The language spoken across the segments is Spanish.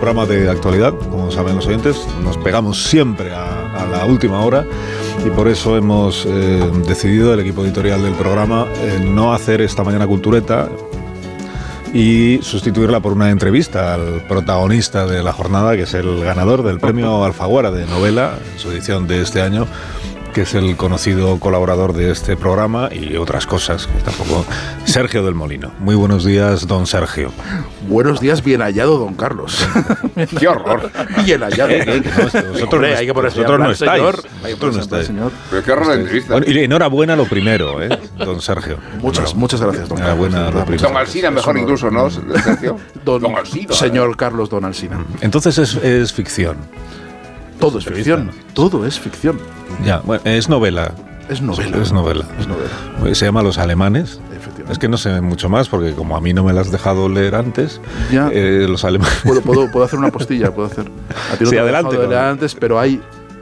Un programa de actualidad, como saben los oyentes. Nos pegamos siempre a, a la última hora y por eso hemos eh, decidido, el equipo editorial del programa, eh, no hacer esta mañana cultureta y sustituirla por una entrevista al protagonista de la jornada, que es el ganador del premio Alfaguara de novela, en su edición de este año, que es el conocido colaborador de este programa y otras cosas, que tampoco Sergio del Molino. Muy buenos días, don Sergio. Buenos días, bien hallado, don Carlos. ¡Qué horror! Bien hallado. Eh, eh, que no, vosotros hay que ponerse vosotros no estáis. señor. Vosotros no estáis. señor. Pero qué horror de entrevista. Bueno, y enhorabuena lo primero, ¿eh, don Sergio. Muchas, muchas gracias, don Enhorabuena, Carlos. lo primero. Don Alsina, mejor incluso, ¿no, Sergio? Don, Don Alsina. Señor Carlos Don Alsina. Entonces es, es ficción. Todo es ficción. Todo es ficción. Ya, bueno, es novela. Es novela. Es novela. Es novela. Se llama Los Alemanes. Es que no sé mucho más porque como a mí no me las has dejado leer antes, Ya. eh, los alemanes... Puedo, puedo, puedo hacer una postilla, puedo hacer. A ti no Sí, te adelante, leer antes, pero hay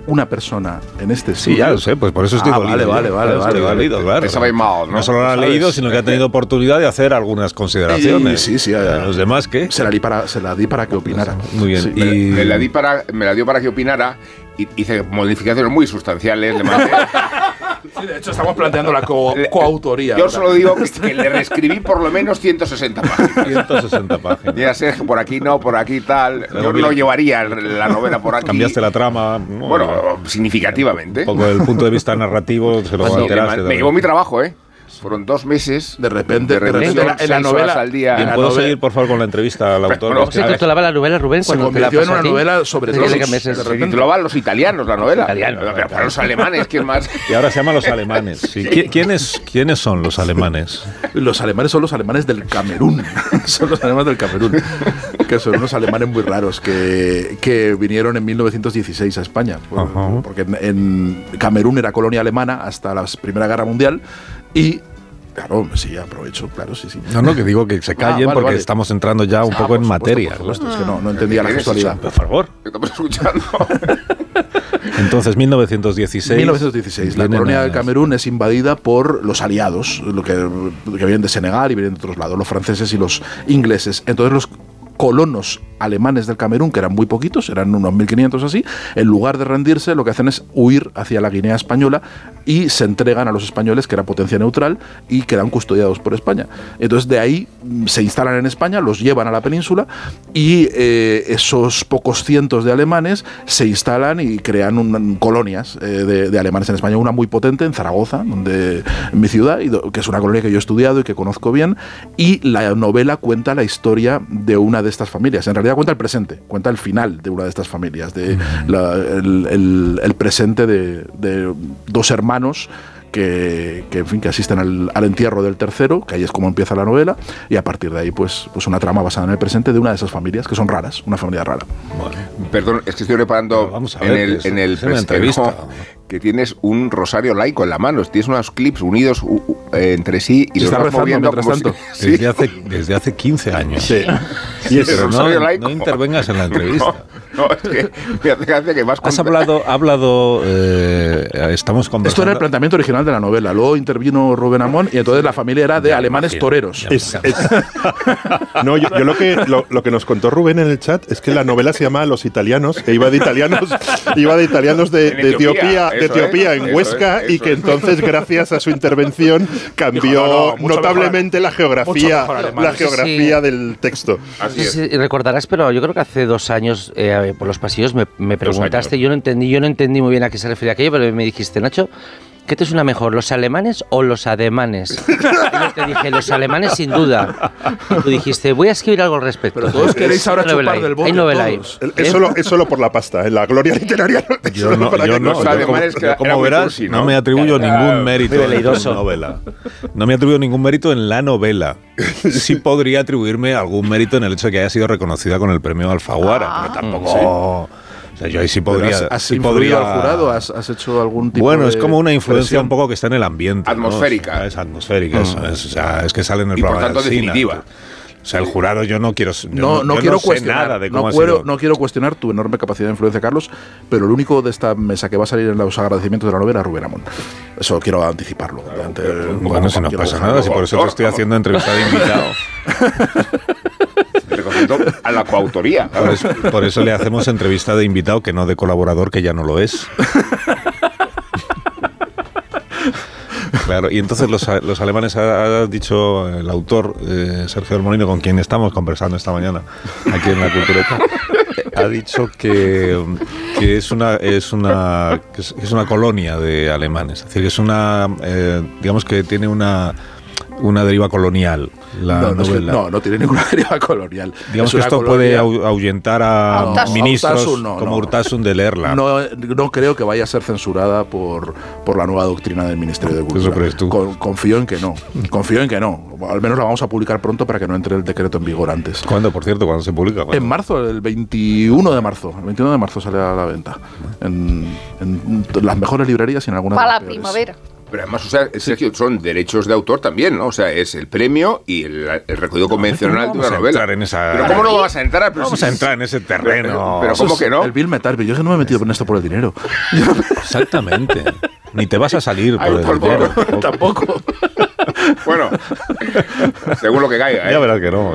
una persona en este Sí, ya lo sé, pues por eso estoy Ah, dolido. vale, vale, vale, vale, estoy vale. dolido, claro. Mal, ¿no? No solo lo ha leído, sino que ha tenido oportunidad de hacer algunas consideraciones. Sí, sí, sí, ya. Los demás, ¿qué? Se la di para, se la di para que opinara. Muy bien. Sí. y... Me la, di para, me la dio para que opinara y hice modificaciones muy sustanciales. Le mandé. Sí, de hecho, estamos planteando la co- coautoría. Yo solo digo que, que le reescribí por lo menos 160 páginas. 160 páginas. Mira, Sergio, por aquí no, por aquí tal. Yo Luego no llevaría la novela por aquí. Cambiaste la trama. ¿no? Bueno, significativamente. un poco el punto de vista narrativo se lo alteraste. me, me llevó mi trabajo, ¿eh? Fueron dos meses. De repente, de repente, en la- en la novela- al día. ¿Puedo novela- seguir, por favor, con la entrevista al autor? Bueno, Es que- sí, a ver, titulaba la novela Rubén se cuando la convirtió en una novela sobre ¿De todo. de Se repente. titulaba Los italianos, la novela. Italianos, Pero para los alemanes, ¿quién más? Y ahora se llama Los Alemanes. Sí. ¿Qui- ¿Quiénes, ¿Quiénes son los alemanes? Los alemanes son los alemanes del Camerún. son los alemanes del Camerún. Que son unos alemanes muy raros que, que vinieron en 1916 a España. Porque en, en Camerún era colonia alemana hasta la Primera Guerra Mundial. Y. Claro, sí, aprovecho, claro, sí, sí. No, no, que digo que se callen Ah, vale, porque vale. estamos entrando ya un Ah, poco en supuesto, materia. por supuesto, es que no, no entendía la ¿Qué gestualidad. Por favor. Estamos escuchando. Entonces, 1916. 1916. La colonia de Camerún es invadida por los aliados, lo que, que vienen de Senegal y vienen de otros lados, los franceses y los ingleses. Entonces los colonos alemanes del Camerún, que eran muy poquitos, eran unos 1500 así, en lugar de rendirse, lo que hacen es huir hacia la Guinea española y se entregan a los españoles, que era potencia neutral, y quedan custodiados por España. Entonces de ahí mm, se instalan en España, los llevan a la península y eh, esos pocos cientos de alemanes se instalan y crean colonias eh, de, alemanes en España, una muy potente en Zaragoza, donde, en mi ciudad, que es una colonia que yo he estudiado y que conozco bien, y la novela cuenta la historia de una de estas familias. En realidad cuenta el presente, cuenta el final de una de estas familias, de la- el, el- el presente de, de dos hermanos que, que, en fin, que asisten al, al entierro del tercero, que ahí es como empieza la novela, y a partir de ahí, pues, pues una trama basada en el presente de una de esas familias, que son raras, una familia rara. Perdón, es que estoy reparando Pero vamos a en ver, el, en que tienes un rosario laico en la mano, tienes unos clips unidos u- u- eh, entre sí y Se los está vas rezando moviendo mientras como si- tanto. Sí. Desde, hace, desde hace 15 años. Sí. Y el pero no, no intervengas en la entrevista. No, no, es que me hace gracia que vas Has con- hablado, ha hablado eh, estamos conversando. Esto era el planteamiento original de la novela. Luego intervino Rubén Amón y entonces la familia era de Ya, alemanes imagino. toreros. Es- es- no, yo, yo lo, que, lo, lo que nos contó Rubén en el chat es que la novela se llama Los italianos, que iba de italianos, iba de italianos de, Etiopía, de Etiopía es, en Huesca es, y que es. entonces, gracias a su intervención, cambió no, no, notablemente la geografía, la geografía sí. del texto. Así es. recordarás, pero yo creo que hace dos años eh, por los pasillos me, preguntaste, yo no entendí, yo no entendí muy bien a qué se refería aquello, pero me dijiste, Nacho, ¿qué te suena mejor, los alemanes o los ademanes? Y yo te dije, los alemanes sin duda. Y tú dijiste, voy a escribir algo al respecto. Pero todos queréis ahora novela chupar del bote, Hay novela ahí. todos. Es, solo, es solo por la pasta, en la gloria literaria. Yo no, para yo que no, los yo como, que yo como verás, cursi, ¿no? ¿no? me atribuyo Era ningún mérito en la novela. No me atribuyo ningún mérito en la novela. Sí podría atribuirme algún mérito en el hecho de que haya sido reconocida con el premio Alfaguara, pero tampoco... O sea, yo ahí sí podría... ¿Has, has sí influido podría- al jurado? ¿Has, has hecho algún tipo Bueno, de es como una influencia presión? un poco que está en el ambiente. ¿no? Atmosférica. Es atmosférica, eso es. O sea, es que sale en el Y por programa tanto del Sina. definitiva. O sea, el jurado yo no quiero... yo No, no yo quiero cuestionar, nada de no, cómo ha quiero, no quiero cuestionar tu enorme capacidad de influencia, Carlos, pero el único de esta mesa que va a salir en los agradecimientos de la novela es Rubén Amón. Eso quiero anticiparlo. Bueno, si no pasa nada, si por eso te estoy haciendo entrevista de invitado. A la coautoría. Por eso, por eso le hacemos entrevista de invitado, que no de colaborador, que ya no lo es. Claro, y entonces los, los alemanes ha, ha dicho el autor, eh, Sergio del Molino, con quien estamos conversando esta mañana, aquí en la Cultureta, ha dicho que, que es una es una que es, una colonia de alemanes, es decir, es una eh, digamos que tiene una una deriva colonial la no, no, es que- no, no tiene ninguna deriva colonial. Digamos Es que esto puede ahuyentar a No, ministros Urtasun no, como no. Urtasun de leerla. No, no creo que vaya a ser censurada por, por la nueva doctrina del Ministerio de Cultura. Eso crees tú. Con- confío en que no. Confío en que no. Al menos la vamos a publicar pronto para que no entre el decreto en vigor antes. ¿Cuándo, por cierto? ¿Cuándo se publica? ¿Cuándo? En marzo, el 21 de marzo. El 21 de marzo sale a la venta. En, en las mejores librerías y en algunas de Para las la peores. primavera. Pero además, o sea, Sergio, son derechos de autor también, ¿no? O sea, es el premio y el, el recogido convencional de vamos una a novela. en esa- Pero ¿cómo no vas a entrar? Pero Vamos si- a entrar en ese terreno. Pero, pero ¿cómo es que no? El Bill Metal, yo que no me he metido en esto por el dinero. Exactamente. Ni te vas a salir por Ay, el por dinero. favor. Tampoco. Bueno, según lo que caiga, ¿eh? Ya verás que no.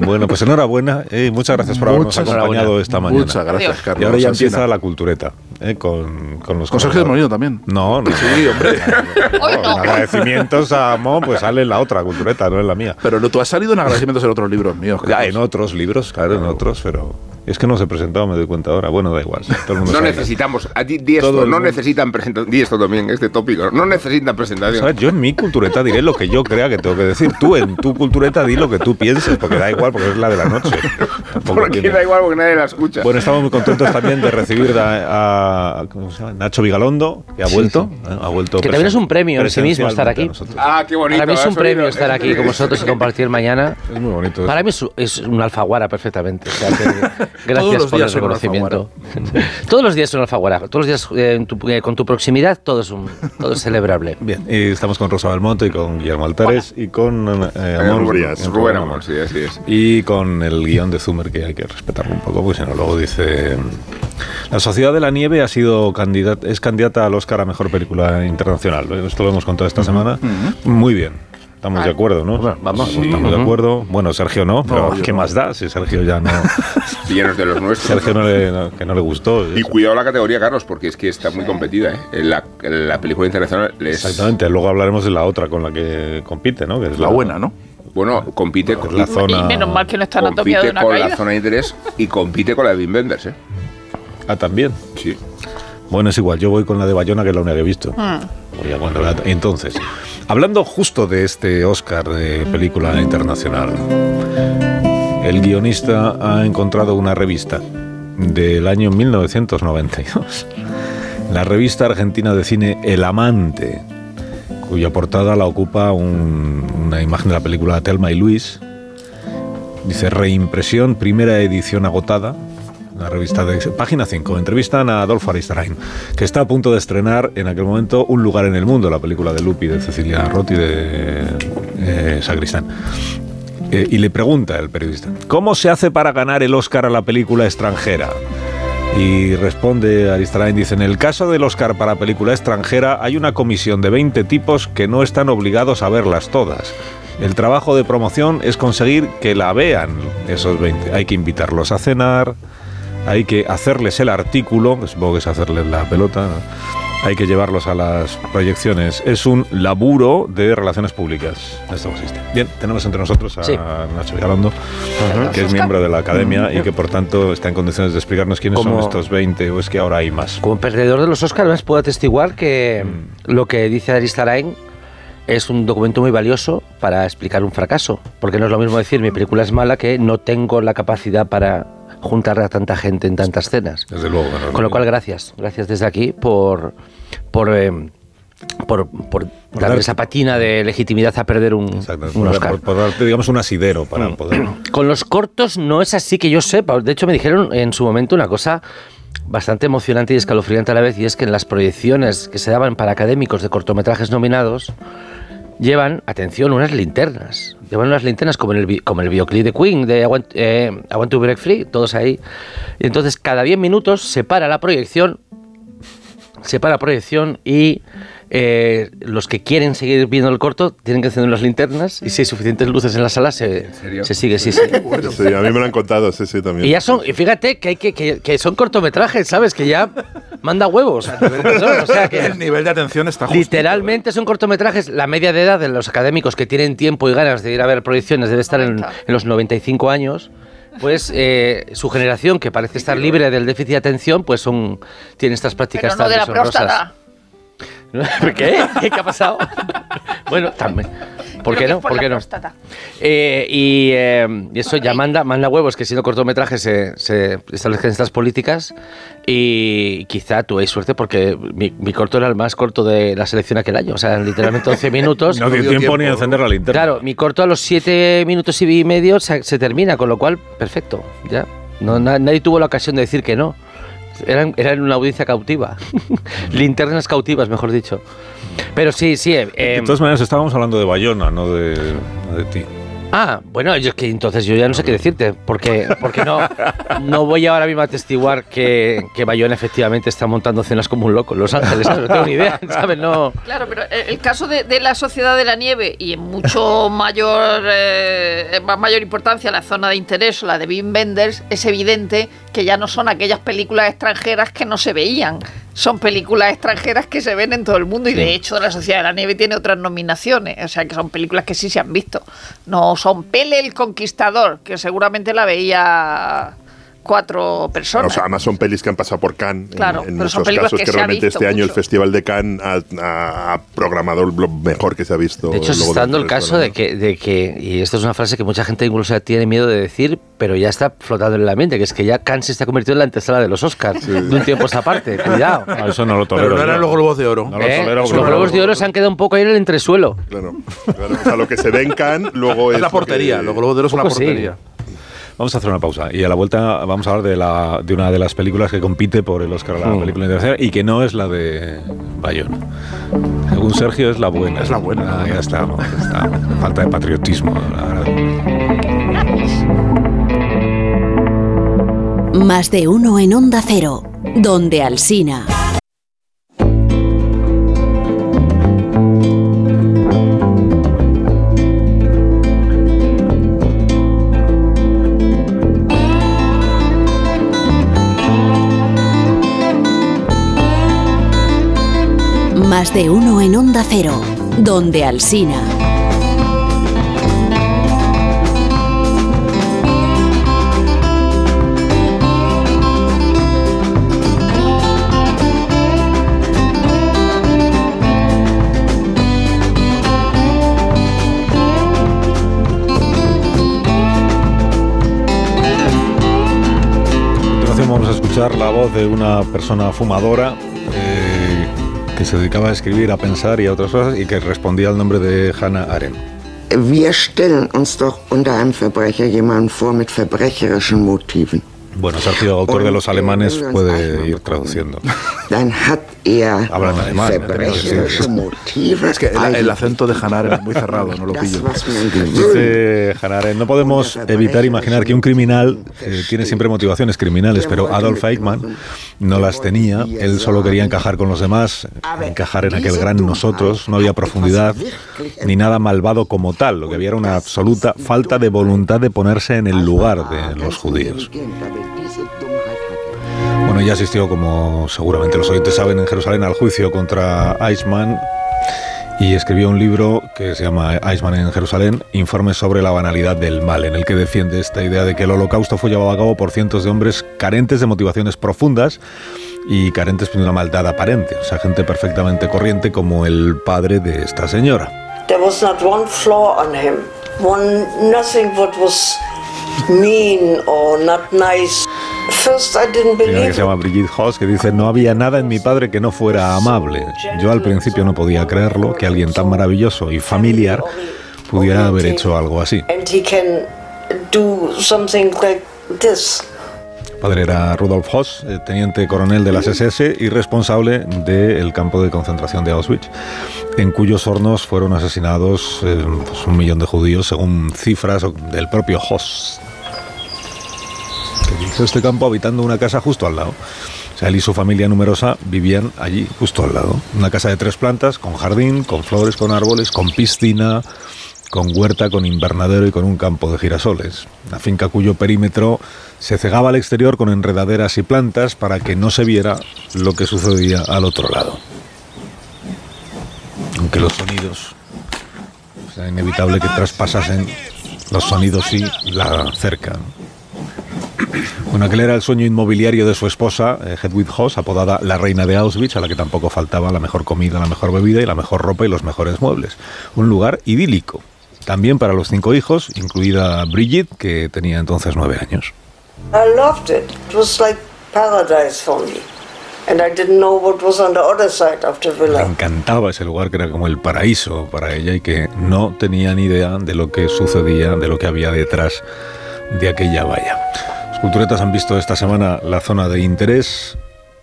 Bueno, pues enhorabuena eh, y muchas gracias por habernos Muchas acompañado esta mañana. Muchas gracias. Carlos. Y ahora ya empieza la cultureta eh, con, con los Con Sergio. Molino también. No, no. Sí, hombre. Hoy no. En agradecimientos a Mon, pues sale en la otra cultureta, no en la mía. Pero no, tú has salido en agradecimientos en otros libros míos. Ya, en otros libros, claro, en otros, pero es que no se he presentado, me doy cuenta ahora. Bueno, da igual. todo el mundo No sabe. necesitamos, a ti di esto, no mundo- necesitan presentación, di esto también, este tópico, no necesitan presentación. ¿Sabes? Yo en mi cultureta diré lo que yo crea que tengo que decir. Tú en tu cultureta di lo que tú pienses, porque da igual, porque es la de la noche. Tampoco Porque tiene- da igual porque nadie la escucha. Bueno, estamos muy contentos también de recibir a, a- ¿cómo se llama? Nacho Vigalondo, que ha vuelto. ¿eh? Ha vuelto Que también es un premio en sí mismo estar aquí. ah, qué bonito. Para mí es un premio estar es aquí con vosotros y compartir mañana. Es muy bonito. Para mí es, es un alfaguara perfectamente. O sea que Todos gracias por el un reconocimiento. Todos los días son alfaguara. Todos los días eh, en tu- eh, con tu proximidad todo es, un, todo es celebrable. Bien, y estamos con Rosa Belmonte y con Guillermo Altares y con eh, Amor Rubén, Amor, sí, así es. Y con el guion de Zumer, que hay que respetarlo un poco, porque si no, luego dice. La Sociedad de la Nieve ha sido candidata, es candidata al Oscar a mejor película internacional. Esto lo hemos contado esta semana. Muy bien. Estamos de acuerdo, ¿no? Bueno, vamos. Estamos de acuerdo. Bueno, Sergio no, pero No, ¿qué no. más da? Si Sergio ya no. Llenos de los nuestros. Sergio no le, no- que no le gustó. Y cuidado la categoría, Carlos, porque es que está muy competida, ¿eh? La, la película internacional es. Exactamente. Luego hablaremos de la otra con la que compite, ¿no? Que es La buena, ¿no? Bueno, compite con La zona. Y menos mal que no está anatomía de una con la zona de interés y compite con la de Wim Wenders, ¿eh? Ah, también. Sí. Bueno, es igual, yo voy con la de Bayona, que es la única que he visto. Voy a cuando vea- Entonces, hablando justo de este Oscar de película internacional, el guionista ha encontrado una revista del año 1992, la revista argentina de cine El Amante, cuya portada la ocupa un- una imagen de la película Telma y Luis. Dice reimpresión, primera edición agotada. La revista de página 5 entrevistan a Adolfo Aristarain, que está a punto de estrenar en aquel momento Un lugar en el mundo, la película de Lupi, de Cecilia Rotti, de eh, Sacristán. Eh, y le pregunta el periodista, ¿cómo se hace para ganar el Oscar a la película extranjera? Y responde Aristarain, dice, en el caso del Oscar para película extranjera hay una comisión de 20 tipos que no están obligados a verlas todas. El trabajo de promoción es conseguir que la vean esos 20. Hay que invitarlos a cenar, hay que hacerles el artículo, que supongo que es hacerles la pelota, hay que llevarlos a las proyecciones. Es un laburo de relaciones públicas. Esto consiste. Bien, tenemos entre nosotros a Sí. Nacho Vigalondo, que es miembro de la academia y que por tanto está en condiciones de explicarnos quiénes son Como- estos 20 o es que ahora hay más. Como perdedor de los Oscars, puedo atestiguar que Mm. lo que dice Aristarain es un documento muy valioso para explicar un fracaso. Porque no es lo mismo decir mi película es mala que no tengo la capacidad para juntar a tanta gente en tantas escenas. Desde luego. bueno, Con lo cual, gracias. Gracias desde aquí por, por, eh, por, por darle dar- esa patina de legitimidad a perder un, Exacto, un por, Oscar. por- por darte, digamos, un asidero para Mm. poder... Con los cortos no es así que yo sepa. De hecho, me dijeron en su momento una cosa bastante emocionante y escalofriante a la vez, y es que en las proyecciones que se daban para académicos de cortometrajes nominados, llevan, atención, unas linternas. Llevan unas linternas como el, como el videoclip de Queen, de I Want, eh, Break Free, todos ahí. Y entonces cada 10 minutos se para la proyección, se para la proyección y eh, los que quieren seguir viendo el corto tienen que encender las linternas y si hay suficientes luces en la sala se, sigue, sí, sí. Sí, a mí me lo han contado, sí, sí, también. Y ya son, y fíjate que, hay que, que, que son cortometrajes, ¿sabes? Que ya manda huevos. O sea El que nivel de atención está justo. literalmente son cortometrajes. La media de edad de los académicos que tienen tiempo y ganas de ir a ver proyecciones debe estar en, 90. en los 95 años. Pues eh, su generación, que parece estar libre del déficit de atención, pues son tiene estas prácticas Pero no de la tan deshonrosas. próstata. ¿Qué? ¿Qué ha pasado? bueno, también. ¿Por qué no? por ¿Por la qué no? Eh, y, eh, y eso ya manda, manda huevos que siendo cortometraje se, se establezcan estas políticas y quizá tuve suerte porque mi, mi corto era el más corto de la selección aquel año, o sea, literalmente 11 minutos. No dio tiempo, ni a encender la linterna. Claro, mi corto a los 7 minutos y medio se, se termina, con lo cual, perfecto, ya. No, na- nadie tuvo la ocasión de decir que no. Eran, eran una audiencia cautiva. Linternas cautivas, mejor dicho. Pero sí, sí. eh, De em, todas maneras, estábamos hablando de Bayona, no de, no de ti. Ah, bueno, yo que entonces yo ya no sé qué decirte, porque, porque no, no voy ahora mismo a atestiguar que, que Bayona efectivamente está montando cenas como un loco en Los Ángeles. No tengo ni idea, ¿sabes? No. Claro, pero el el caso de, de la Sociedad de la Nieve y en mucho mayor, eh, mayor importancia la zona de interés, la de Wim Wenders, es evidente que ya no son aquellas películas extranjeras que no se veían. Son películas extranjeras que se ven en todo el mundo y de hecho la Sociedad de la Nieve tiene otras nominaciones, o sea que son películas que sí se han visto. No son Pele el Conquistador, que seguramente la veía cuatro personas. O sea, además son pelis que han pasado por Cannes en- Claro, en, pero son muchos casos que que, se ha realmente visto este año el. Festival de Cannes ha, ha- ha programado lo mejor que se ha visto. De hecho, se está dando el caso de que, de que, y esto es una frase que mucha gente incluso tiene miedo de decir, pero ya está flotando en la mente, que es que ya Cannes se está convirtiendo en la antesala de los Oscars, de un tiempo a esa parte, cuidado. Eso no lo tolero. Pero no eran yo. los globos de oro. No lo ¿Eh? tolero, Los globos de globos oro. de oro se han quedado un poco ahí en el entresuelo. Claro, claro. O sea, lo que se ve en Cannes luego es. Es la lo que- portería. Los globos de oro son la sí. Vamos a hacer una pausa y a la vuelta vamos a hablar de, la, de una de las películas que compite por el Oscar a la Mm. película internacional y que no es la de Bayona. Según Sergio es la buena. Es la buena. Ah, ya está, no, ya está. Falta de patriotismo. la verdad. Más de uno en Onda Cero, donde Alsina. Más de uno en Onda Cero, donde Alsina. Vamos a escuchar la voz de una persona fumadora se dedicaba a escribir, a pensar y a otras cosas y que respondía al nombre de Hannah Arendt. Wir stellen uns doch unter einem Verbrecher jemanden vor mit verbrecherischen Motiven. Bueno, Sergio, autor de Los Alemanes, puede ir traduciendo. Dann hat Habla en alemán. Es que el, el acento de Hanar es muy cerrado, no lo pillo. Dice Hannah Arendt, no podemos evitar imaginar que un criminal eh, tiene siempre motivaciones criminales, pero Adolf Eichmann no las tenía. Él solo quería encajar con los demás, encajar en aquel gran nosotros. No había profundidad ni nada malvado como tal. Lo que había era una absoluta falta de voluntad de ponerse en el lugar de los judíos. Bueno, ella asistió, como seguramente los oyentes saben, en Jerusalén al juicio contra Eichmann y escribió un libro que se llama Eichmann en Jerusalén, Informes sobre la banalidad del mal, en el que defiende esta idea de que el holocausto fue llevado a cabo por cientos de hombres carentes de motivaciones profundas y carentes de una maldad aparente, o sea, gente perfectamente corriente como el padre de esta señora. There was not one flaw on him, one nothing what was mean or not nice. First I didn't una que believe se llama Brigitte Hoss que dice, no había nada en mi padre que no fuera amable. Yo al principio no podía creerlo que alguien tan maravilloso y familiar pudiera haber hecho algo así. and he can do something like this. Padre era Rudolf Hoss, eh, teniente coronel de las SS y responsable del campo de concentración de Auschwitz, en cuyos hornos fueron asesinados eh, pues, un millón de judíos, según cifras del propio Hoss, que hizo este campo habitando una casa justo al lado. O sea, él y su familia numerosa vivían allí, justo al lado. Una casa de tres plantas, con jardín, con flores, con árboles, con piscina, con huerta, con invernadero y con un campo de girasoles. Una finca cuyo perímetro se cegaba al exterior con enredaderas y plantas para que no se viera lo que sucedía al otro lado. Aunque los sonidos, sea inevitable que traspasasen los sonidos sí la cerca. Bueno, aquel era el sueño inmobiliario de su esposa, eh, Hedwig Hoss, apodada la reina de Auschwitz, a la que tampoco faltaba la mejor comida, la mejor bebida y la mejor ropa y los mejores muebles. Un lugar idílico. También para los cinco hijos, incluida Brigitte, que tenía entonces nueve años. I loved it. It was like paradise for me. And I didn't know what was on the other side of the Le villa. encantaba ese lugar que era como el paraíso para ella y que no tenía ni idea de lo que sucedía, de lo que había detrás de aquella valla. Los culturetas han visto esta semana La Zona de Interés.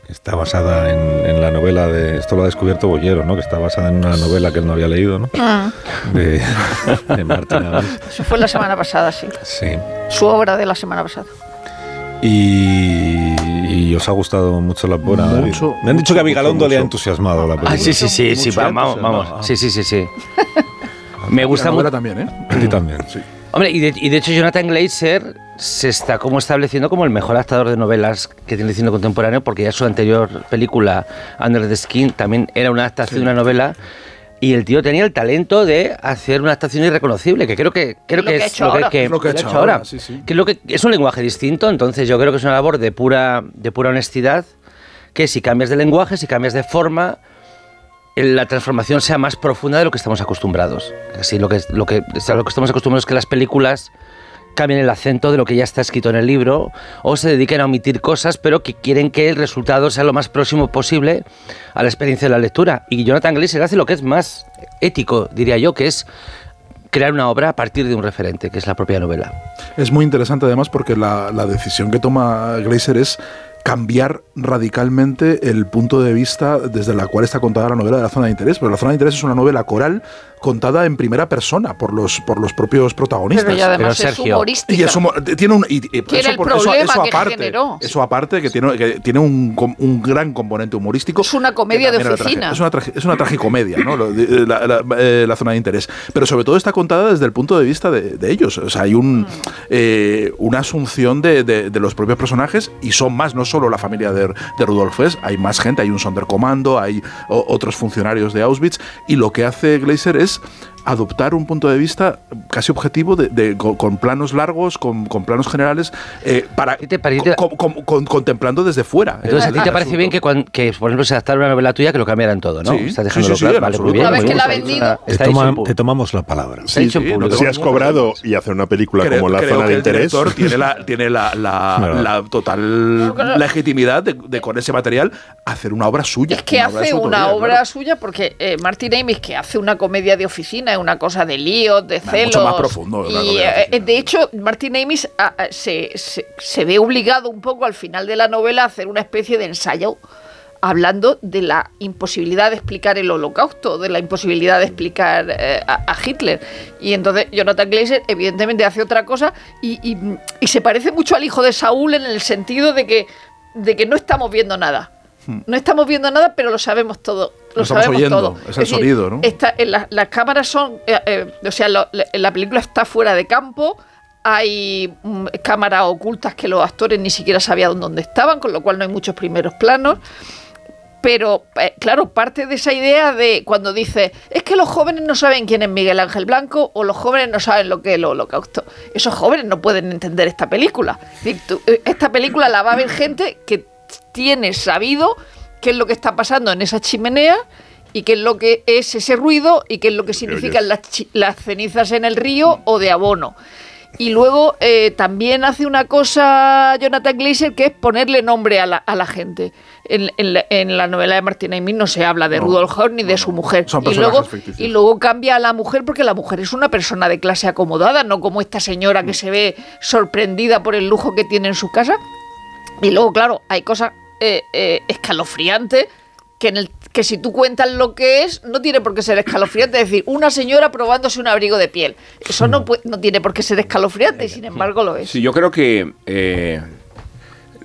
Que Está basada en, en la novela de. Esto lo ha descubierto Bollero, ¿no? Que está basada en una novela que él no había leído, ¿no? Ah, De, de Martin eso fue la semana pasada, sí. Sí. Su obra de la semana pasada. Y, y os ha gustado mucho la obra. Mucho, Me han dicho que a Vigalondo le ha entusiasmado la película. Ah, sí, sí, sí, sí, vamos, vamos. no, Sí, sí, sí, sí. Me gusta mucho. también, ¿eh? A ti también. Sí. Hombre, y de, y de hecho Jonathan Glazer se está como estableciendo como el mejor adaptador de novelas que tiene el cine contemporáneo, porque ya su anterior película, Under the Skin, también era una adaptación de una novela. Y el tío tenía el talento de hacer una adaptación irreconocible, que creo que, creo Es lo que es lo que, Es lo que ha lo hecho ahora, sí, sí. Que es, lo que, es un lenguaje distinto, entonces yo creo que es una labor de pura, de pura honestidad, que si cambias de lenguaje, si cambias de forma, la transformación sea más profunda de lo que estamos acostumbrados. Así lo que, lo que, o sea, lo que estamos acostumbrados es que las películas cambien el acento de lo que ya está escrito en el libro o se dediquen a omitir cosas, pero que quieren que el resultado sea lo más próximo posible a la experiencia de la lectura. Y Jonathan Glazer hace lo que es más ético, diría yo, que es crear una obra a partir de un referente, que es la propia novela. Es muy interesante además porque la, la decisión que toma Glazer es cambiar radicalmente el punto de vista desde la cual está contada la novela de la zona de interés. Pero la zona de interés es una novela coral contada en primera persona por los, por los propios protagonistas. Pero y además Pero, es Sergio, humorística. Y es humo- tiene un y- y Que era el por- problema que aparte, generó. Eso aparte que tiene, que tiene un, un gran componente humorístico. Es una comedia que de oficina. Es una, es una tragicomedia, ¿no? De- la, la- eh, la zona de interés. Pero sobre todo está contada desde el punto de vista de, de ellos. O sea, hay un, eh, una asunción de, de- de los propios personajes y son más, no solo la familia de, de Rudolf Hess, hay más gente, hay un Sonderkommando, hay o- otros funcionarios de Auschwitz y lo que hace Glazer es this adoptar un punto de vista casi objetivo de, de- con, con planos largos, con, con planos generales, eh, para ¿Qué te parece? con- con- con- contemplando desde fuera. Entonces, el- ¿a ti te el parece asunto. bien que, cuan- que, por ejemplo, se adaptara una novela tuya que lo cambiaran todo, ¿no? Sí, Estás sí, dejándolo sí, sí, claro. en Vale, muy absoluto. bien. Una muy vez que bien. la ha Está dicho vendido. una- Te, está dicho toma- en pu- te tomamos la palabra. Si has cobrado y hacer una película Creo, como La creo Zona que de el Interés. director tiene la, tiene la, la- la total legitimidad de, de con ese material hacer una obra suya. Es que hace una obra suya porque eh, Martin Amis, que hace una comedia de oficina, es una cosa de líos, de mucho celos. más profundo, Y eh, de hecho, Martin Amis ah, ah, se, se- se ve obligado un poco al final de la novela a hacer una especie de ensayo hablando de la imposibilidad de explicar el holocausto, de la imposibilidad de explicar eh, a, a Hitler. Y entonces Jonathan Glazer evidentemente hace otra cosa y, y- y se parece mucho al hijo de Saúl en el sentido de que, de que no estamos viendo nada. No estamos viendo nada, pero lo sabemos todo. Lo. Lo estamos oyendo, todo. es el sonido, ¿no? está- en la- las cámaras son, eh, eh, o sea, lo- la- la película está fuera de campo, hay mm, cámaras ocultas que los actores ni siquiera sabían dónde estaban, con lo cual no hay muchos primeros planos. Pero, eh, claro, parte de esa idea de cuando dice, es que los jóvenes no saben quién es Miguel Ángel Blanco o los jóvenes no saben lo que es el holocausto. Esos jóvenes no pueden entender esta película. Eh, esta película la va a ver gente que tiene sabido qué es lo que está pasando en esa chimenea y qué es lo que es ese ruido y qué es lo que significan las, las cenizas en el río o de abono. Y luego eh, también hace una cosa Jonathan Glazer que es ponerle nombre a la, a la gente. En, en la, en la novela de Martin Amis no se habla de No, Rudolf Horn ni de su mujer. Son y, luego, ficticios. y luego cambia a la mujer porque la mujer es una persona de clase acomodada, no como esta señora que se ve sorprendida por el lujo que tiene en su casa. Y luego, claro, hay cosas eh, eh, escalofriantes que, en el, que si tú cuentas lo que es, no tiene por qué ser escalofriante. Es decir, una señora probándose un abrigo de piel. Eso no, no tiene por qué ser escalofriante, y sin embargo lo es. Sí, yo creo que eh,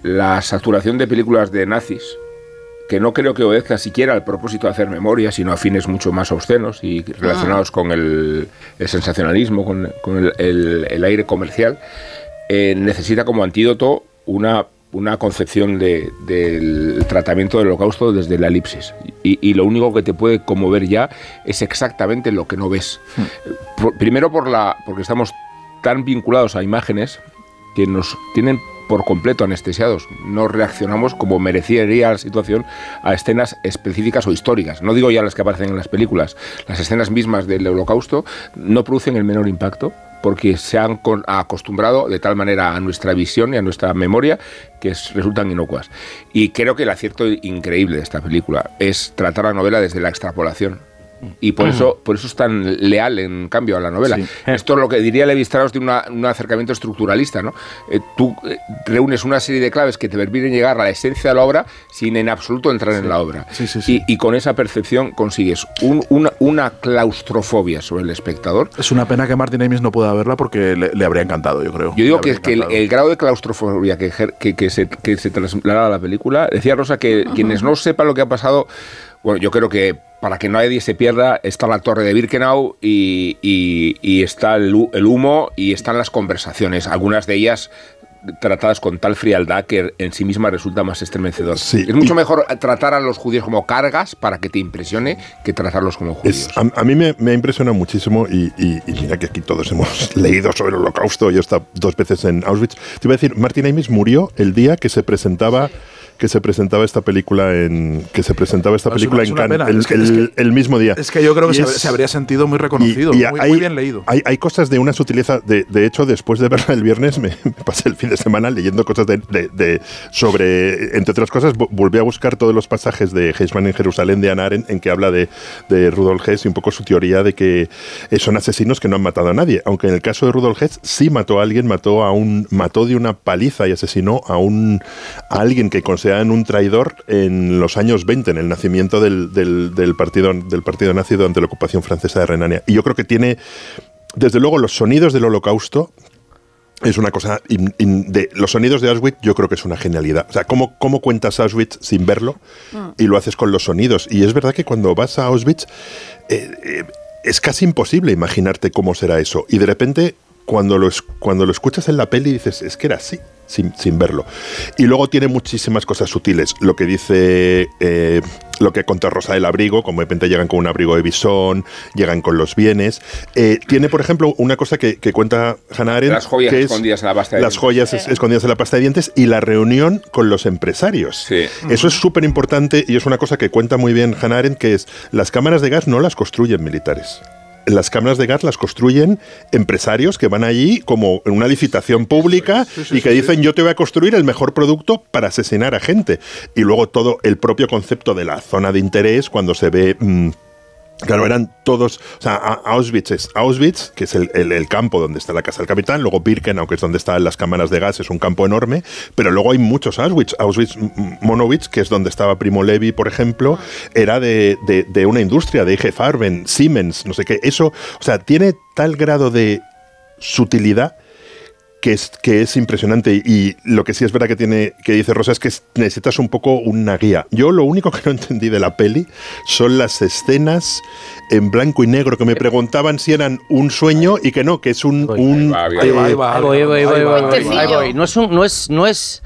la saturación de películas de nazis, que no creo que obedezca siquiera al propósito de hacer memoria, sino a fines mucho más obscenos y relacionados con el, el sensacionalismo, con, con el, el- el aire comercial, eh, necesita como antídoto una, una concepción de- del tratamiento del holocausto desde la elipsis. Y, y lo único que te puede conmover ya es exactamente lo que no ves. Por- primero por la, porque estamos tan vinculados a imágenes que nos tienen por completo anestesiados. No reaccionamos como merecería la situación a escenas específicas o históricas. No digo ya las que aparecen en las películas. Las escenas mismas del holocausto no producen el menor impacto porque se han acostumbrado de tal manera a nuestra visión y a nuestra memoria que es- resultan inocuas. Y creo que el acierto increíble de esta película es tratar la novela desde la extrapolación. Y por eso, por eso es tan leal, en cambio, a la novela. Esto es lo que diría Levi Strauss de una- un acercamiento estructuralista. ¿no? Eh, tú eh, reúnes una serie de claves que te permiten llegar a la esencia de la obra sin en absoluto entrar en la obra. Y, y con esa percepción consigues un- una, una claustrofobia sobre el espectador. Es una pena que Martin Amis no pueda verla porque le, le habría encantado, yo creo. Yo digo que, que el, el grado de claustrofobia que, que, que se, que se traslada a la película, decía Rosa que quienes no sepan lo que ha pasado, bueno, yo creo que para que nadie se pierda, está la torre de Birkenau y, y- y está el, el humo y están las conversaciones, algunas de ellas tratadas con tal frialdad que en sí misma resulta más estremecedor. es mucho mejor tratar a los judíos como cargas para que te impresione que tratarlos como judíos. Es- a, a mí me, me ha impresionado muchísimo y, y- y mira que aquí todos hemos leído sobre el holocausto, yo he estado dos veces en Auschwitz. Te iba a decir, Martin Amis murió el día que se presentaba que se presentaba esta película en que se presentaba esta No, es película una- es en una Cannes pena. el, Es que- el- es que- el mismo día. Es que yo creo que Y se, se habría sentido muy reconocido, y muy, hay, muy bien leído. Hay, hay cosas de una sutileza. De, de hecho, después de verla el viernes, me, me pasé el fin de semana leyendo cosas de, de- de- sobre. Entre otras cosas, vo- volví a buscar todos los pasajes de Heisman en Jerusalén de Arendt en que habla de, de Rudolf Hess y un poco su teoría de que son asesinos que no han matado a nadie. Aunque en el caso de Rudolf Hess sí mató a alguien, mató a un mató de una paliza y asesinó a un a alguien que consideraban un traidor en los años 20, en el nacimiento del, del- del partido del partido nazi durante la ocupación francesa de Renania. Y yo creo que tiene desde luego los sonidos del holocausto es una cosa in- in- de los sonidos de Auschwitz yo creo que es una genialidad. O sea cómo, cómo cuentas Auschwitz sin verlo y lo haces con los sonidos. Y es verdad que cuando vas a Auschwitz eh, eh, es casi imposible imaginarte cómo será eso. Y de repente cuando lo, cuando lo escuchas en la peli dices es que era así sin, sin verlo y luego tiene muchísimas cosas sutiles lo que dice eh, lo que conta Rosa del abrigo, como de repente llegan con un abrigo de bisón, llegan con los bienes. Eh, tiene, por ejemplo, una cosa que, que cuenta Hannah Arendt. Las joyas que es escondidas en la pasta de Las dientes. joyas es- escondidas en la pasta de dientes y la reunión con los empresarios. Eso es súper importante y es una cosa que cuenta muy bien Hannah Arendt, que es las cámaras de gas no las construyen militares. Las cámaras de gas las construyen empresarios que van allí como en una licitación pública y que dicen yo te voy a construir el mejor producto para asesinar a gente. Y luego todo el propio concepto de la zona de interés cuando se ve... mm, Claro, eran todos, o sea, Auschwitz es Auschwitz, que es el, el- el campo donde está la casa del capitán, luego Birkenau, que es donde están las cámaras de gas, es un campo enorme, pero luego hay muchos Auschwitz. Auschwitz Monowitz, que es donde estaba Primo Levi, por ejemplo, era de, de- de una industria, de IG Farben, Siemens, no sé qué. Eso, o sea, tiene tal grado de sutilidad que es, que es impresionante. Y lo que sí es verdad que tiene, que dice Rosa, es que necesitas un poco una guía. Yo lo único que no entendí de la peli son las escenas en blanco y negro que me preguntaban si eran un sueño y que no, que es un. Ahí va, eh, ahí va. Ahí ahí ahí ahí ahí no es.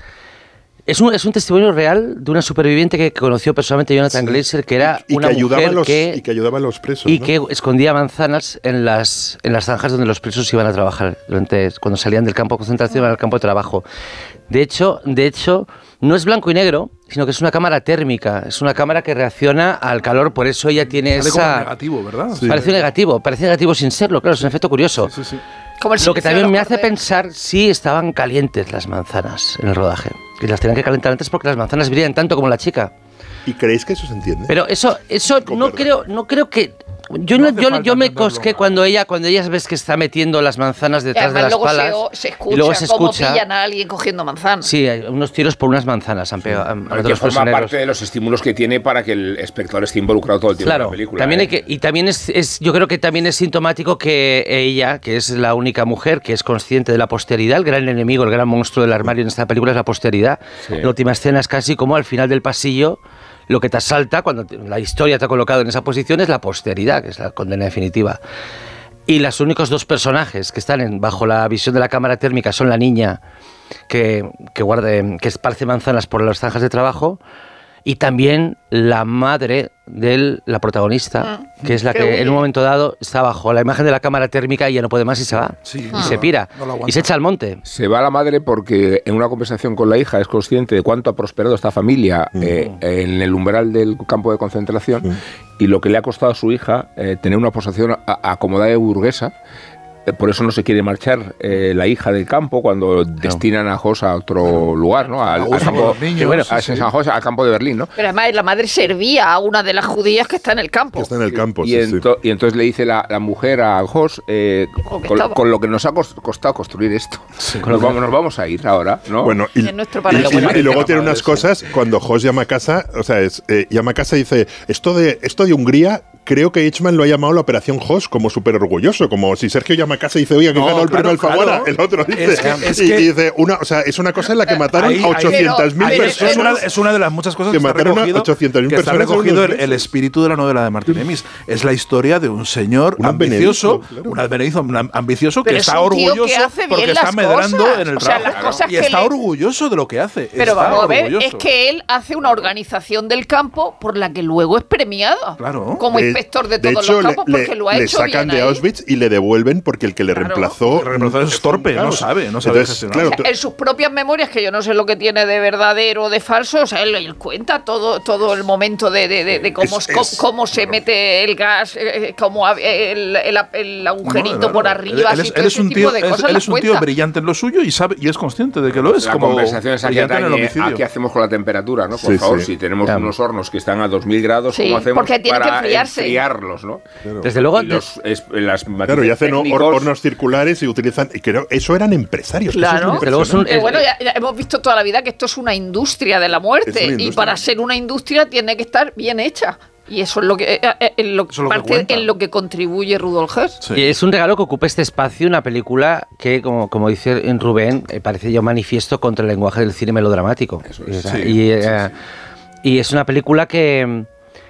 Es un, es un testimonio real de una superviviente que conoció personalmente Jonathan Glazer, que era y, una que mujer los, que, y que ayudaba a los presos. y ¿no? que escondía manzanas en las, en las zanjas donde los presos iban a trabajar durante, cuando salían del campo de concentración al campo de trabajo. De hecho, de hecho, no es blanco y negro, sino que es una cámara térmica, es una cámara que reacciona al calor, por eso ella tiene Sale como esa... negativo, ¿verdad? Parece negativo, parece negativo sin serlo, claro, es un efecto curioso. Sí, sí. Como el Lo que también me hace pensar si estaban calientes las manzanas en el rodaje. Que las tenían que calentar antes porque las manzanas brillan tanto como la chica. ¿Y creéis que eso se entiende? Pero eso, eso no creo, no creo que. Yo, No yo, yo me cosqué cuando ella, cuando ella ves que está metiendo las manzanas Y detrás de las luego palas. se, se escucha, y luego se cómo escucha. pillan a alguien cogiendo manzanas. Sí, hay unos tiros por unas manzanas han pegado. han- han Que los forma prisioneros. parte de los estímulos que tiene para que el espectador esté involucrado todo el tiempo en Claro, la película. también ¿eh? hay que, y también es, es- yo creo que también es sintomático que ella, que es la única mujer que es consciente de la posteridad, el gran enemigo, el gran monstruo del armario en esta película es la posteridad. Sí. La última escena es casi como al final del pasillo, lo que te asalta cuando la historia te ha colocado en esa posición es la posteridad, que es la condena definitiva. Y los únicos dos personajes que están bajo la visión de la cámara térmica son la niña que, que guarda, que esparce manzanas por las zanjas de trabajo y también la madre de la protagonista, que es la Ah, que huye. en un momento dado está bajo la imagen de la cámara térmica y ya no puede más y se va. Sí, y no, se pira. no y se echa al monte. Se va la madre porque en una conversación con la hija es consciente de cuánto ha prosperado esta familia eh, en el umbral del campo de concentración y lo que le ha costado a su hija eh, tener una posición acomodada y burguesa. Eh, Por eso no se quiere marchar eh, la hija del campo cuando destinan a Jos a otro lugar, ¿no? Al, campo, niños, bueno, sí, a sí. San José, al campo de Berlín, ¿no? Pero además la madre servía a una de las judías que está en el campo. que está en el campo, y, sí, sí. ento- y entonces le dice la, la mujer a Jos, eh, Con lo que nos ha cos- costado construir esto, nos, vamos, nos vamos a ir ahora, ¿no? Bueno, y, y- paraíso. y- y luego tiene unas cosas cuando Jos llama a casa, o sea, es, eh, llama a casa y dice, esto de, esto de Hungría, creo que Eichmann lo ha llamado la operación Jos como súper orgulloso, como si Sergio llama a casa y dice, oye, que No, ganó el claro, premio Alfaguara, claro. el otro dice, Es que- es y, que- y dice, una, o sea, es una cosa en la que mataron Ahí- a ahí- 800.000 pero- Ahí es, personas. es una, es una de las muchas cosas que que, está mataron a recogido, 800.000 que está personas en recogido el, espíritu de la novela de Martín Emis. Es la historia de un señor Un ambicioso, claro. un advenedizo, un ambicioso que está orgulloso porque está medrando cosas. en el O sea, trabajo y está le- orgulloso de lo que hace. Pero Está vamos a ver, orgulloso. es que él hace una organización del campo por la que luego es premiado. Claro. Como De- inspector de de todos hecho, los campos, le, porque lo ha le hecho sacan bien de ahí. Auschwitz y le devuelven porque el que le Claro. reemplazó. El reemplazó es torpe, no sabe, no sabe Entonces, claro, O sea, en sus propias memorias, que yo no sé lo que tiene de verdadero o de falso, o sea, él, él cuenta todo, todo el momento de, de- de- de cómo, Es- cómo- es- cómo se mete el gas, eh, cómo ha- el, el- el agujerito por arriba, Él, así, es, todo él es un tipo tío, de es- cosas él es un tío brillante en lo suyo y sabe y es consciente de que lo es. la como conversación es aquí brillante en el atañe homicidio. a qué hacemos con la temperatura, ¿no? Por Sí, favor, sí. si tenemos Claro. unos hornos que están a 2000 grados, Sí, ¿cómo hacemos porque tienen que para enfriarse. Enfriarlos, ¿no? Desde luego, los, es- las Claro, y hacen técnicos- hornos circulares y utilizan. Y creo, eso eran empresarios. que eso es Claro. lo Desde luego es un- Eh, bueno, ya, ya hemos visto toda la vida que esto es una industria de la muerte y para ser una industria tiene que estar bien hecha. Y eso es lo que, eh, eh, en lo, es lo que parte cuenta. en lo que contribuye Rudolf Hess. Sí. Y es un regalo que ocupa este espacio, una película que, como, como dice en Rubén, parece ya un manifiesto contra el lenguaje del cine melodramático. Eso es. Y, Sí, y, eh, y es una película que,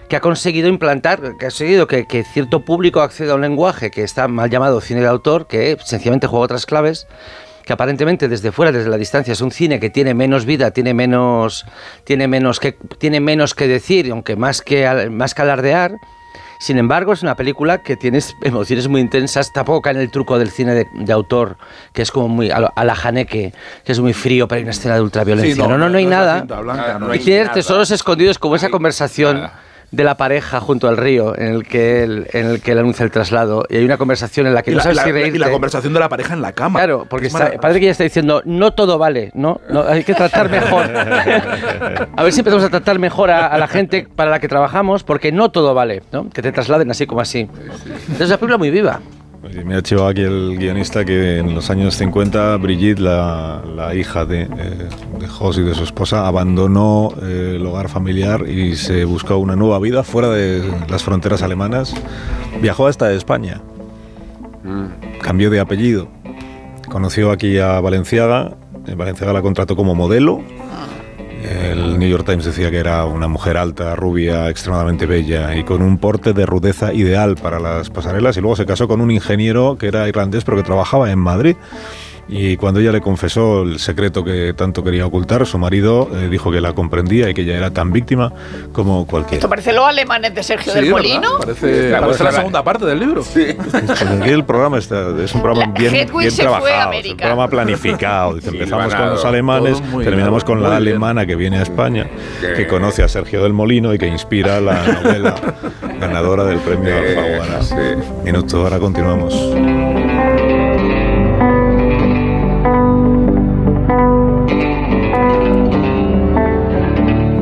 que ha conseguido implantar, que ha conseguido que, que cierto público acceda a un lenguaje que está mal llamado cine de autor, que sencillamente juega otras claves, que aparentemente desde fuera, desde la distancia, es un cine que tiene menos vida, tiene menos, tiene menos que, tiene menos que decir, aunque más que, más que alardear. Sin embargo, es una película que tiene emociones muy intensas, tampoco cae en el truco del cine de, de autor, que es como muy a, la Haneke, que es muy frío, pero hay una escena de ultraviolencia. Sí, no, no, no, hay es la nada. blanca, no no Y hay tiene nada. tesoros escondidos como esa hay conversación nada. De la pareja junto al río en el que él, en el que él anuncia el traslado. Y hay una conversación en la que y, no la, sabes la- si y reírte. la conversación de la pareja en la cama. Claro, porque Es está, parece que ella está diciendo, no todo vale, ¿no? No, hay que tratar mejor. a ver si empezamos a tratar mejor a, a la gente para la que trabajamos, porque no todo vale, ¿no? Que te trasladen así como así. Entonces es una película muy viva. Oye, Me ha chivado aquí el guionista que en los años 50 Brigitte, la, la hija de, eh, de Jos y de su esposa, abandonó eh, el hogar familiar y se buscó una nueva vida fuera de las fronteras alemanas. Viajó hasta España. Cambió de apellido. Conoció aquí a Valenciaga. eh, Valenciaga la contrató como modelo. El New York Times decía que era una mujer alta, rubia, extremadamente bella y con un porte de rudeza ideal para las pasarelas. Y luego se casó con un ingeniero que era irlandés pero que trabajaba en Madrid. Y cuando ella le confesó el secreto que tanto quería ocultar, su marido eh, dijo que la comprendía y que ella era tan víctima como cualquiera. Esto parece los alemanes de Sergio Sí, del ¿verdad? Molino. Parece, La parece la segunda parte del libro. Porque aquí el programa está, es un programa La bien, bien trabajado, es un programa planificado. Dice, Sí, empezamos con los alemanes, terminamos con la muy bien. alemana que viene a España, Que- que conoce a Sergio del Molino y que inspira la novela ganadora del premio Alfaguara. sí. Minuto, ahora continuamos.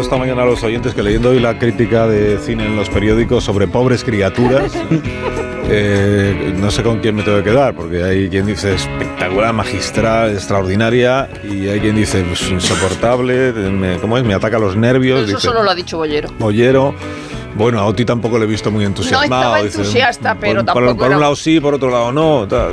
Esta mañana a los oyentes que leyendo hoy la crítica de cine en los periódicos sobre pobres criaturas, eh, no sé con quién me tengo que quedar, porque hay quien dice espectacular, magistral, extraordinaria, y hay quien dice pues, insoportable, me, ¿cómo es? Me ataca los nervios. Eso dice, solo lo ha dicho Bollero. Bollero. Bueno, a Oti tampoco le he visto muy entusiasmado. estaba dice, entusiasta, por- pero por, tampoco por era- un lado sí, por otro lado no. tal.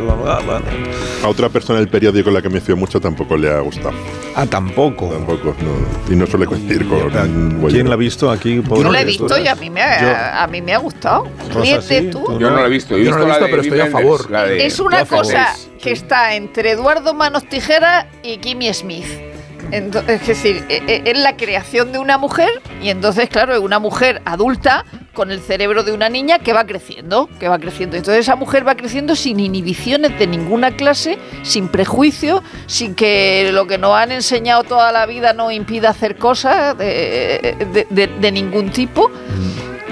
A otra persona del periódico en la que me fío mucho tampoco le ha gustado. Ah, tampoco. Tampoco, no. Y no suele coincidir con. ¿Quién Bollero. la ha visto aquí? Yo no lo he visto y a mí me ha, a mí me ha gustado. Rosa, sí, tú. Yo no lo he visto. Yo no lo he la visto, pero estoy a favor. la de- Es una cosa que está entre Eduardo Manos Tijera y Kimmy Smith. Entonces, es decir, e- e- es la creación de una mujer y entonces, claro, es una mujer adulta con el cerebro de una niña que va creciendo, que va creciendo. Entonces esa mujer va creciendo sin inhibiciones de ninguna clase, sin prejuicio, sin que lo que nos han enseñado toda la vida nos impida hacer cosas de, de- de- de ningún tipo.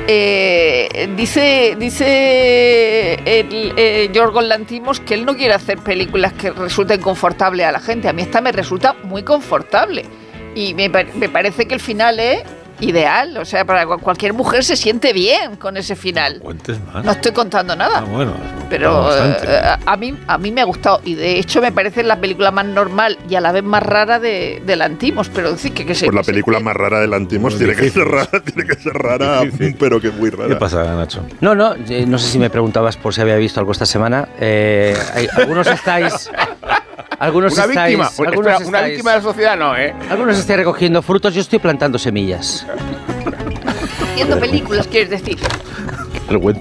Eh, dice dice el, eh, Yorgos Lantimos que él no quiere hacer películas que resulten confortables a la gente. A mí esta me resulta muy confortable. Y me, me parece que el final es ideal. O sea, para cu- cualquier mujer se siente bien con ese final. Cuentes más. No estoy contando nada. Ah, bueno, Pero eh, a, a mí, a mí me ha gustado y de hecho me parece la película más normal y a la vez más rara de, de Lantimos. Pero decir que, que se, Pues la película más rara del Antimos Muy tiene que ser rara, tiene que ser rara, pero que muy rara. ¿Qué pasa, Nacho? No, no, eh, no sé si me preguntabas por si había visto algo esta semana. Eh, hay- algunos estáis. Algunos Una estáis. víctima. Una, algunos espera, una estáis- víctima de la sociedad no, ¿eh? Algunos estáis recogiendo frutos, yo estoy plantando semillas. Haciendo películas, quieres decir.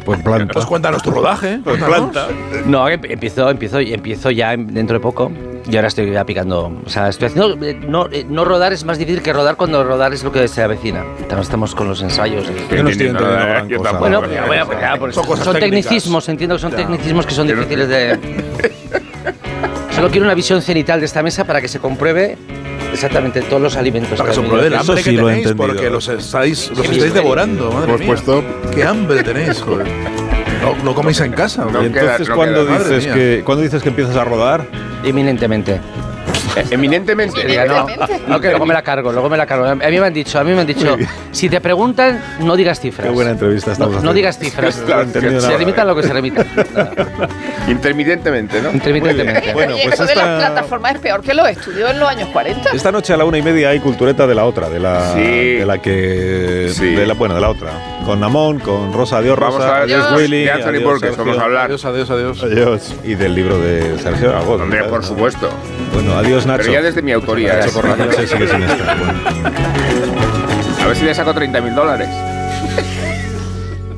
Pues planta. Pues cuéntanos tu rodaje. Pues planta. No, em- empiezo, empiezo, empiezo ya en- dentro de poco. Y ahora estoy ya picando. O sea, estoy haciendo. eh, No, eh, no rodar es más difícil que rodar cuando rodar es lo que se avecina. Estamos, estamos con los ensayos. y- Yo no estoy entendiendo nada, gran yo cosa. tampoco. Bueno, Bueno, ya, bueno, pues ya, por eso. Son son tecnicismos, entiendo que son Ya. tecnicismos que son difíciles de. Solo quiero una visión cenital de esta mesa para que se compruebe exactamente todos los alimentos. Para que se han pruebe el hambre sí que lo he tenéis, entendido. porque los estáis, los estáis devorando, madre Hemos mía. puesto Qué hambre tenéis, joder. No, no coméis en casa. No y entonces, no cuando, dices que, cuando dices que empiezas a rodar, Inminentemente. Eminentemente. Diga, no, Evidentemente. no, que luego me la cargo, luego me la cargo. A mí me han dicho, a mí me han dicho, si te preguntan, no digas cifras. qué buena entrevista estamos no haciendo. digas cifras. No Se limitan lo que se limitan. Intermitentemente, ¿no? Intermitentemente. Bueno, pues eso de esta- las plataformas es peor que los estudios en los años 40. Esta noche a la una y media hay cultureta de la otra, de la, Sí. de la que, Sí. de la, bueno, de la otra, con Namón, con Rosa, adiós Vamos Rosa, a ver adiós Adiós. Willy, de Anthony Sergio, vamos a hablar. Adiós, adiós, adiós. Adiós. y del libro de Sergio Aragón. Hombre, por supuesto. Bueno, adiós Nacho. Pero ya desde mi autoría. Nacho ¿eh? por la noche sigue sin estar. Bueno. A ver si le saco 30 mil dólares.